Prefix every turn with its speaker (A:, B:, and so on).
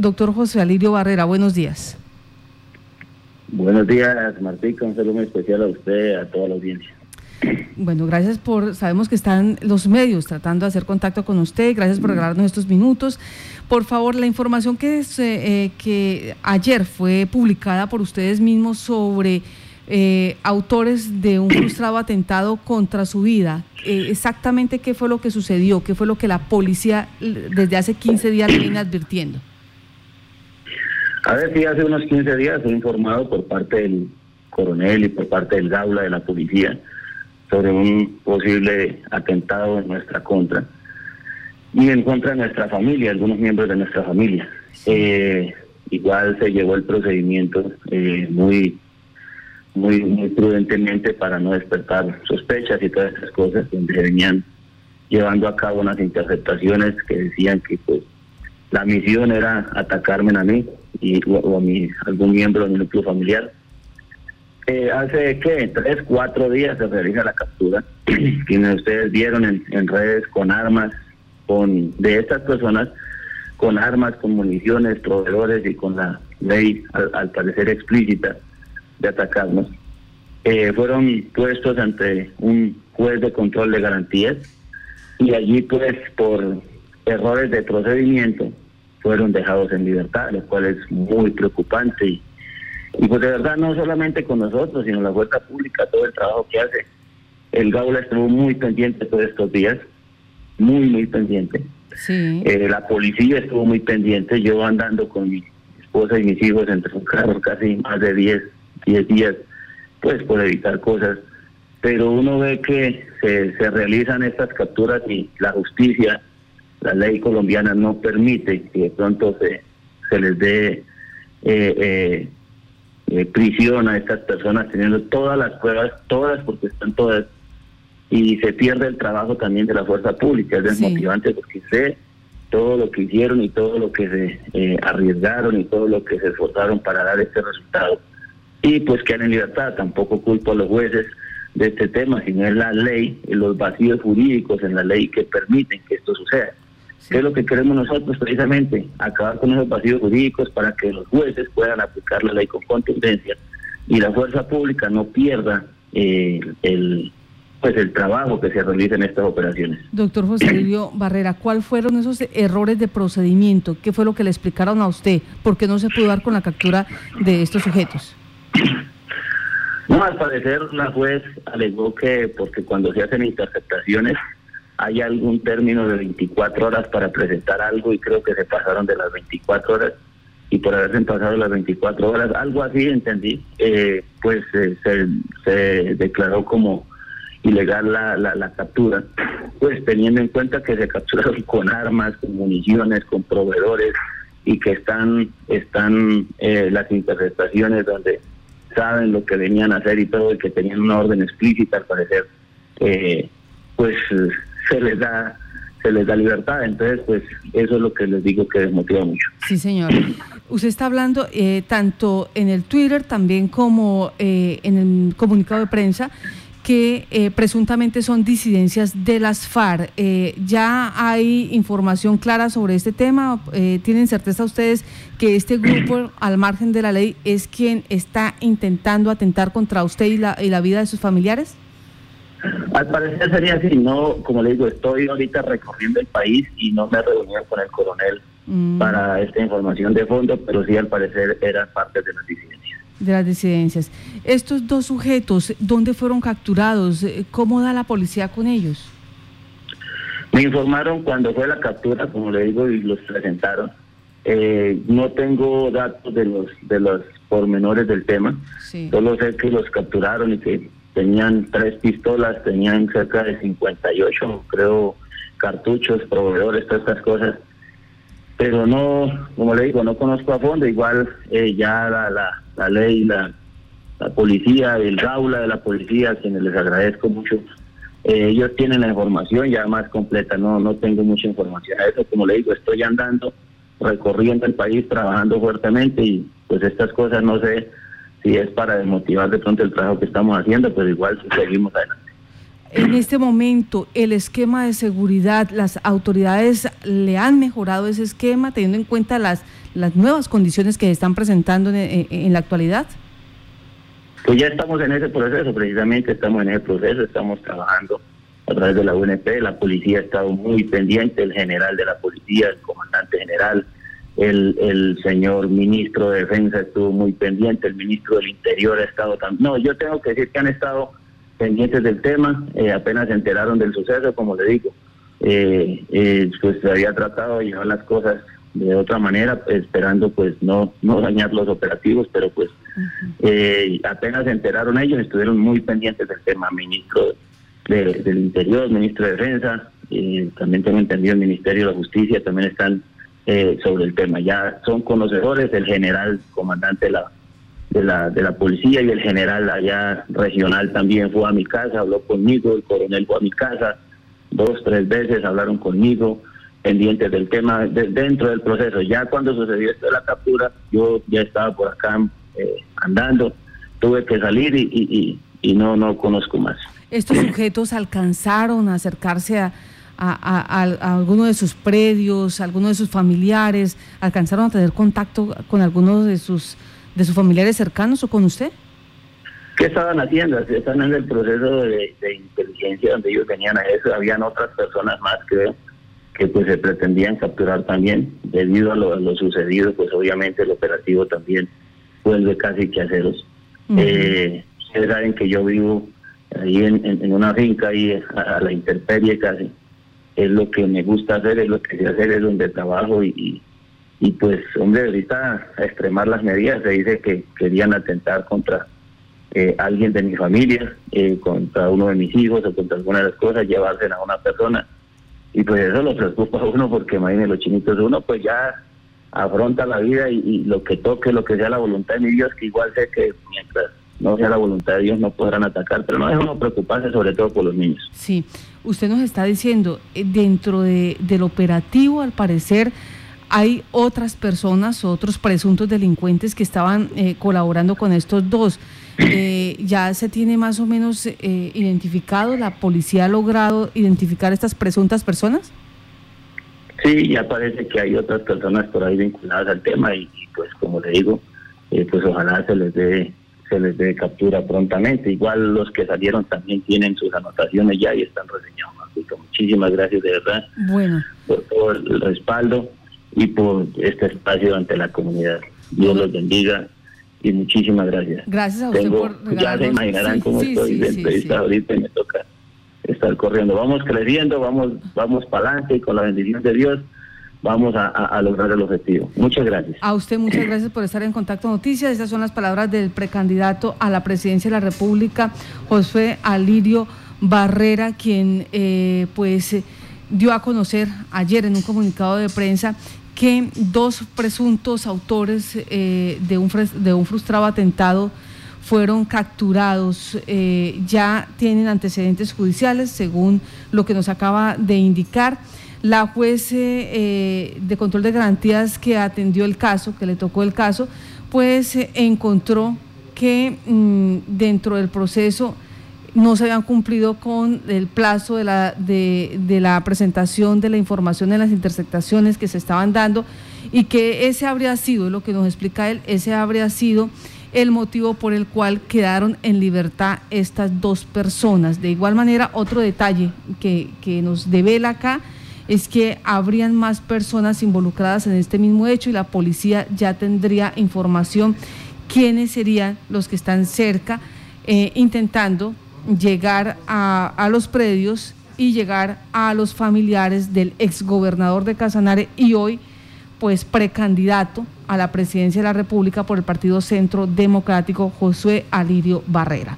A: doctor José Alirio Barrera. Buenos días.
B: Buenos días, Martín. Un saludo muy especial a usted, a toda la audiencia.
A: Bueno, gracias por, sabemos que están los medios tratando de hacer contacto con usted, gracias por regalarnos estos minutos. Por favor, la información que, eh, que ayer fue publicada por ustedes mismos sobre eh, autores de un frustrado atentado contra su vida, eh, exactamente qué fue lo que sucedió, qué fue lo que la policía desde hace 15 días le viene advirtiendo.
B: A ver, sí, hace unos 15 días fue informado por parte del coronel y por parte del Gaula de la policía sobre un posible atentado en nuestra contra y en contra de nuestra familia, algunos miembros de nuestra familia. Eh, igual se llevó el procedimiento eh, muy, muy, muy prudentemente para no despertar sospechas y todas esas cosas, donde se venían llevando a cabo unas interceptaciones que decían que pues la misión era atacarme a mí y, o a mi, algún miembro de mi núcleo familiar. Eh, hace que tres, cuatro días se realiza la captura, quienes ustedes vieron en, redes con armas, con de estas personas, con armas, con municiones, proveedores y con la ley al, parecer explícita de atacarnos. Eh, fueron puestos ante un juez de control de garantías. Y allí pues por errores de procedimiento fueron dejados en libertad, lo cual es muy preocupante y y pues de verdad no solamente con nosotros, sino la fuerza pública, todo el trabajo que hace. El Gaula estuvo muy pendiente todos estos días, muy, muy pendiente. Sí. Eh, la policía estuvo muy pendiente, yo andando con mi esposa y mis hijos entre un carro casi más de 10, 10 días, pues por evitar cosas. Pero uno ve que se, se realizan estas capturas y la justicia, la ley colombiana no permite que de pronto se, se les dé eh, eh, eh, prisión a estas personas teniendo todas las pruebas, todas porque están todas, y se pierde el trabajo también de la fuerza pública, es desmotivante porque sé todo lo que hicieron y todo lo que se eh, arriesgaron y todo lo que se esforzaron para dar este resultado. Y pues quedan en libertad, tampoco culpo a los jueces de este tema, sino es la ley, los vacíos jurídicos en la ley que permiten que esto suceda. ¿Qué es lo que queremos nosotros precisamente? Acabar con esos vacíos jurídicos para que los jueces puedan aplicar la ley con contundencia y la fuerza pública no pierda eh, el pues el trabajo que se realiza en estas operaciones.
A: Doctor José Livio Barrera, ¿cuáles fueron esos errores de procedimiento? ¿Qué fue lo que le explicaron a usted? ¿Por qué no se pudo dar con la captura de estos sujetos?
B: No, al parecer la juez alegó que porque cuando se hacen interceptaciones hay algún término de 24 horas para presentar algo y creo que se pasaron de las 24 horas. Y por haberse pasado las 24 horas, algo así entendí, eh, pues eh, se, declaró como ilegal la, la, captura, pues teniendo en cuenta que se capturaron con armas, con municiones, con proveedores y que están, están eh, las interpretaciones donde saben lo que venían a hacer y todo y que tenían una orden explícita al parecer, pues se les da se les da libertad. Entonces, pues eso es lo que les digo que desmotiva mucho.
A: Sí, señor. Usted está hablando eh, tanto en el Twitter también como eh, en el comunicado de prensa que eh, presuntamente son disidencias de las FARC. ¿Ya hay información clara sobre este tema? ¿Tienen certeza ustedes que este grupo, al margen de la ley, es quien está intentando atentar contra usted y la, y la vida de sus familiares?
B: Al parecer sería así, no, como le digo, estoy ahorita recorriendo el país y no me reuní con el coronel mm. para esta información de fondo, pero sí al parecer eran parte de las disidencias.
A: De las disidencias. Estos dos sujetos, ¿dónde fueron capturados? ¿Cómo da la policía con ellos?
B: Me informaron cuando fue la captura, como le digo, y los presentaron. Eh, no tengo datos de los de los pormenores del tema. Solo sé que los capturaron y que tenían tres pistolas, tenían cerca de 58, creo, cartuchos, proveedores, todas estas cosas. Pero no, como le digo, no conozco a fondo, igual eh, ya la, la, la ley, la, la policía, el gaula de la policía, a quienes les agradezco mucho, eh, ellos tienen la información ya más completa, no, no tengo mucha información a eso, como le digo, estoy andando, recorriendo el país, trabajando fuertemente y pues estas cosas no sé si es para desmotivar de pronto el trabajo que estamos haciendo, pues igual seguimos adelante.
A: en este momento el esquema de seguridad, las autoridades le han mejorado ese esquema teniendo en cuenta las, las nuevas condiciones que se están presentando en, en la actualidad?
B: Pues ya estamos en ese proceso, precisamente estamos en ese proceso, estamos trabajando a través de la UNP, la policía ha estado muy pendiente, el general de la policía, el comandante general, el, el señor ministro de Defensa estuvo muy pendiente, el ministro del Interior ha estado también. No, yo tengo que decir que han estado pendientes del tema, eh, apenas se enteraron del suceso, como le digo, eh, eh, pues se había tratado de llevar las cosas de otra manera, esperando pues no, no dañar los operativos, pero pues apenas se enteraron ellos, estuvieron muy pendientes del tema, ministro del Interior, ministro de Defensa, también tengo entendido el Ministerio de la Justicia, también están eh, sobre el tema. Ya son conocedores, el general comandante de la, de la, de la policía y el general allá regional también fue a mi casa, habló conmigo, el coronel fue a mi casa, dos, tres veces hablaron conmigo, pendientes del tema dentro del proceso. Ya cuando sucedió esto de la captura, yo ya estaba por acá eh, andando, tuve que salir y, y, y no, no conozco más.
A: ¿Estos sujetos alcanzaron a acercarse a a, alguno de sus predios, a alguno de sus familiares? ¿Alcanzaron a tener contacto con algunos de sus, de sus familiares cercanos o con usted?
B: ¿Qué estaban haciendo? Están en el proceso de, inteligencia donde ellos venían a eso. Habían otras personas más, creo, que pues se pretendían capturar también. Debido a lo, sucedido, pues obviamente el operativo también vuelve casi que a ceros. Eh, ustedes saben que yo vivo ahí en, una finca, ahí a la intemperie casi es lo que me gusta hacer, es lo que sé hacer, es donde trabajo y, y, pues, hombre, ahorita a extremar las medidas, se dice que querían atentar contra eh, alguien de mi familia, eh, contra uno de mis hijos o contra alguna de las cosas, llevarse a una persona. Y pues eso lo preocupa a uno porque imagínense los chinitos, uno pues ya afronta la vida y, y, lo que toque, lo que sea la voluntad de mi Dios, que igual sé que mientras no sea la voluntad de Dios no podrán atacar, pero no uno preocuparse sobre todo por los niños.
A: Sí, usted nos está diciendo, eh, dentro de, del operativo, al parecer, hay otras personas, otros presuntos delincuentes que estaban eh, colaborando con estos dos. Eh, ¿Ya se tiene más o menos identificado? ¿La policía ha logrado identificar estas presuntas personas?
B: Sí, ya parece que hay otras personas por ahí vinculadas al tema y, pues como le digo, pues ojalá se les dé se les dé captura prontamente. Igual los que salieron también tienen sus anotaciones ya y están reseñados. Muchísimas gracias de verdad bueno. por todo el respaldo y por este espacio ante la comunidad. Dios los bendiga y muchísimas gracias.
A: Gracias a usted por
B: Ya se imaginarán cómo estoy de entrevista ahorita y me toca estar corriendo. Vamos creciendo, vamos, vamos para adelante y con la bendición de Dios vamos a, lograr el objetivo. Muchas gracias.
A: A usted muchas gracias por estar en Contacto Noticias. Estas son las palabras del precandidato a la presidencia de la República, José Alirio Barrera, quien eh, pues dio a conocer ayer en un comunicado de prensa que dos presuntos autores eh, de, un, de un frustrado atentado fueron capturados, eh, ya tienen antecedentes judiciales, según lo que nos acaba de indicar. La juez eh, de control de garantías que atendió el caso, que le tocó el caso, pues eh, encontró que mm, dentro del proceso no se habían cumplido con el plazo de la, presentación de la información en las interceptaciones que se estaban dando y que ese habría sido, lo que nos explica él, ese habría sido el motivo por el cual quedaron en libertad estas dos personas. De igual manera, otro detalle que nos devela acá es que habrían más personas involucradas en este mismo hecho y la policía ya tendría información quiénes serían los que están cerca eh, intentando llegar a, los predios y llegar a los familiares del exgobernador de Casanare y hoy pues precandidato a la presidencia de la República por el Partido Centro Democrático Josué Alirio Barrera.